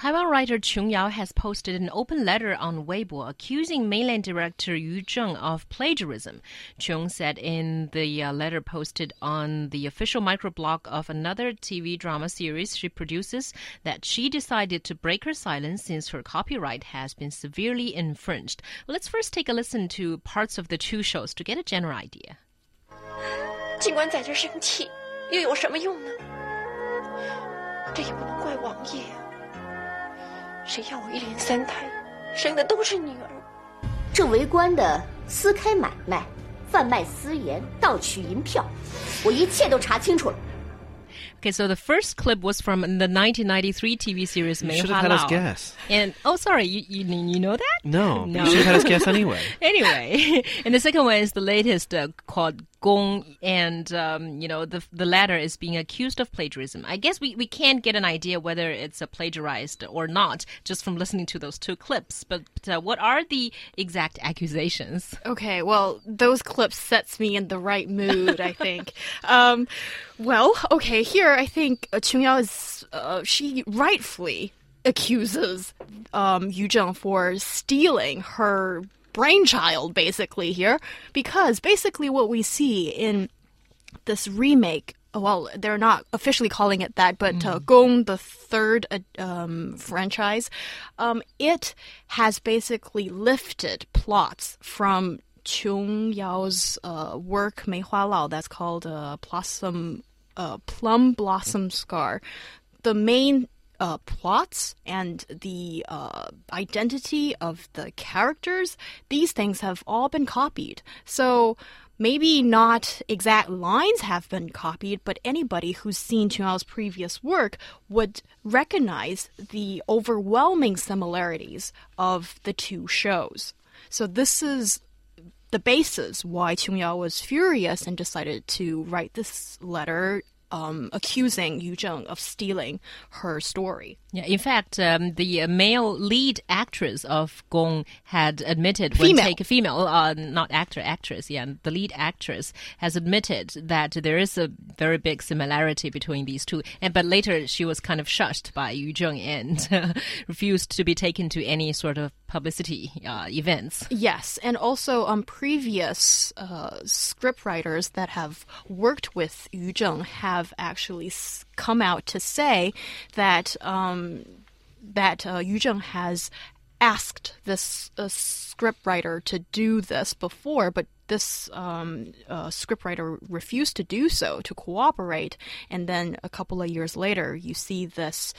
Taiwan writer Chung Yao has posted an open letter on Weibo accusing mainland director Yu Zheng of plagiarism. Chung said in the uh, letter posted on the official microblog of another TV drama series she produces that she decided to break her silence since her copyright has been severely infringed. Let's first take a listen to parts of the two shows to get a general idea. 尽管在这生气，又有什么用呢？这也不能怪王爷啊！ 谁要我一连三胎，生的都是女儿。这为官的私开买卖、贩卖私盐、盗取银票，我一切都查清楚了。Okay, so the first clip was from the 1993 TV series You should have had us guess. And oh, sorry, you you, you know that? No, No. you should have had us guess anyway. anyway, and the second one is the latest uh, called Gong, and um, you know the the latter is being accused of plagiarism. I guess we, we can't get an idea whether it's a plagiarized or not just from listening to those two clips. But uh, what are the exact accusations? Okay, well, those clips sets me in the right mood, I think. um, well, okay, here I think uh, Chung Yao is uh, she rightfully accuses um, Yu Zheng for stealing her brainchild, basically here, because basically what we see in this remake. Well, they're not officially calling it that, but uh, Gong, the third uh, um, franchise, um, it has basically lifted plots from Chung Yao's uh, work Mei Hua Lao. That's called uh, Blossom, uh, Plum Blossom Scar. The main uh, plots and the uh, identity of the characters, these things have all been copied. So maybe not exact lines have been copied, but anybody who's seen Chung Yao's previous work would recognize the overwhelming similarities of the two shows. So this is the basis why Chung Yao was furious and decided to write this letter um, accusing Yu Zheng of stealing her story. Yeah, in fact, um, the male lead actress of Gong had admitted when Female. take female, uh, not actor, actress. Yeah, the lead actress has admitted that there is a very big similarity between these two. And but later she was kind of shushed by Yu Zheng and refused to be taken to any sort of publicity uh, events. Yes, and also um, previous uh, scriptwriters that have worked with Yu Zheng have actually come out to say that um, that uh, Yu Zheng has asked this uh, scriptwriter to do this before, but this um, uh, scriptwriter refused to do so, to cooperate. And then a couple of years later, you see this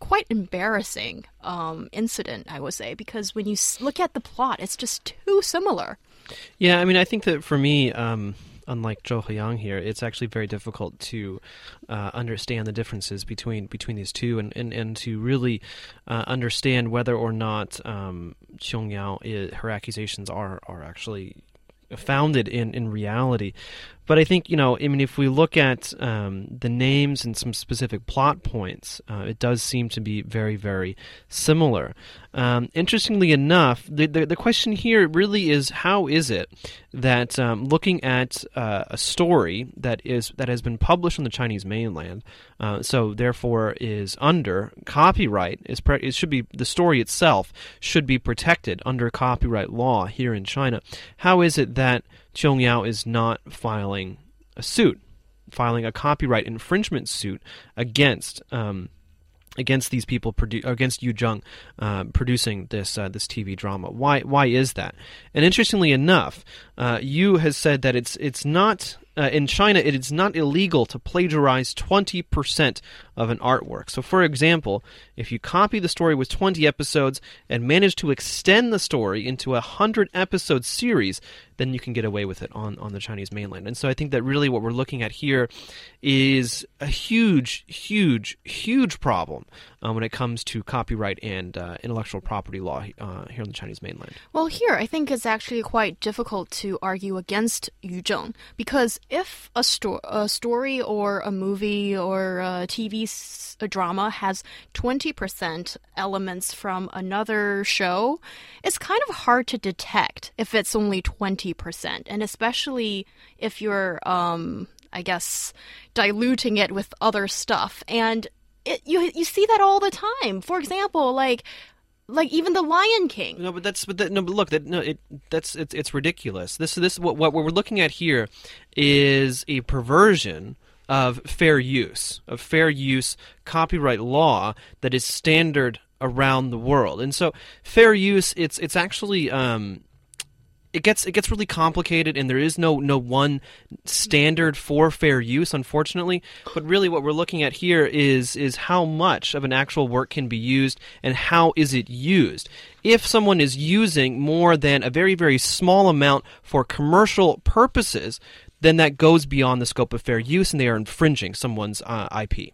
quite embarrassing um, incident, I would say, because when you look at the plot, it's just too similar. Yeah, I mean, I think that for me, um, unlike Zhou Heyang here, it's actually very difficult to uh, understand the differences between between these two, and and, and to really uh, understand whether or not um, Qiong Yao her accusations are are actually founded in in reality. But I think you know, I mean, if we look at um, the names and some specific plot points, uh, it does seem to be very, very similar. Um, interestingly enough, the, the the question here really is how is it that um, looking at uh, a story that is that has been published on the Chinese mainland, uh, so therefore is under copyright, is pre- it should be the story itself should be protected under copyright law here in China. How is it that Qiong Yao is not filing a suit, filing a copyright infringement suit against um, against these people produ- against Yu Zheng uh, producing this uh, this TV drama. Why why is that? And interestingly enough, uh, Yu has said that it's it's not. Uh, in China, it is not illegal to plagiarize 20% of an artwork. So, for example, if you copy the story with 20 episodes and manage to extend the story into a 100 episode series, then you can get away with it on, on the Chinese mainland. And so I think that really what we're looking at here is a huge, huge, huge problem uh, when it comes to copyright and uh, intellectual property law uh, here on the Chinese mainland. Well, here I think it's actually quite difficult to argue against Yu Zheng because if a, sto- a story or a movie or a TV s- a drama has 20% elements from another show, it's kind of hard to detect if it's only 20%. And especially if you're, um, I guess, diluting it with other stuff. And it, you you see that all the time. For example, like like even the Lion King. No, but that's but that, no, but look, that no, it that's it's it's ridiculous. This this what what we're looking at here is a perversion of fair use of fair use copyright law that is standard around the world. And so fair use it's it's actually um it gets it gets really complicated and there is no no one standard for fair use unfortunately. But really what we're looking at here is is how much of an actual work can be used and how is it used? If someone is using more than a very very small amount for commercial purposes then that goes beyond the scope of fair use and they are infringing someone's uh, IP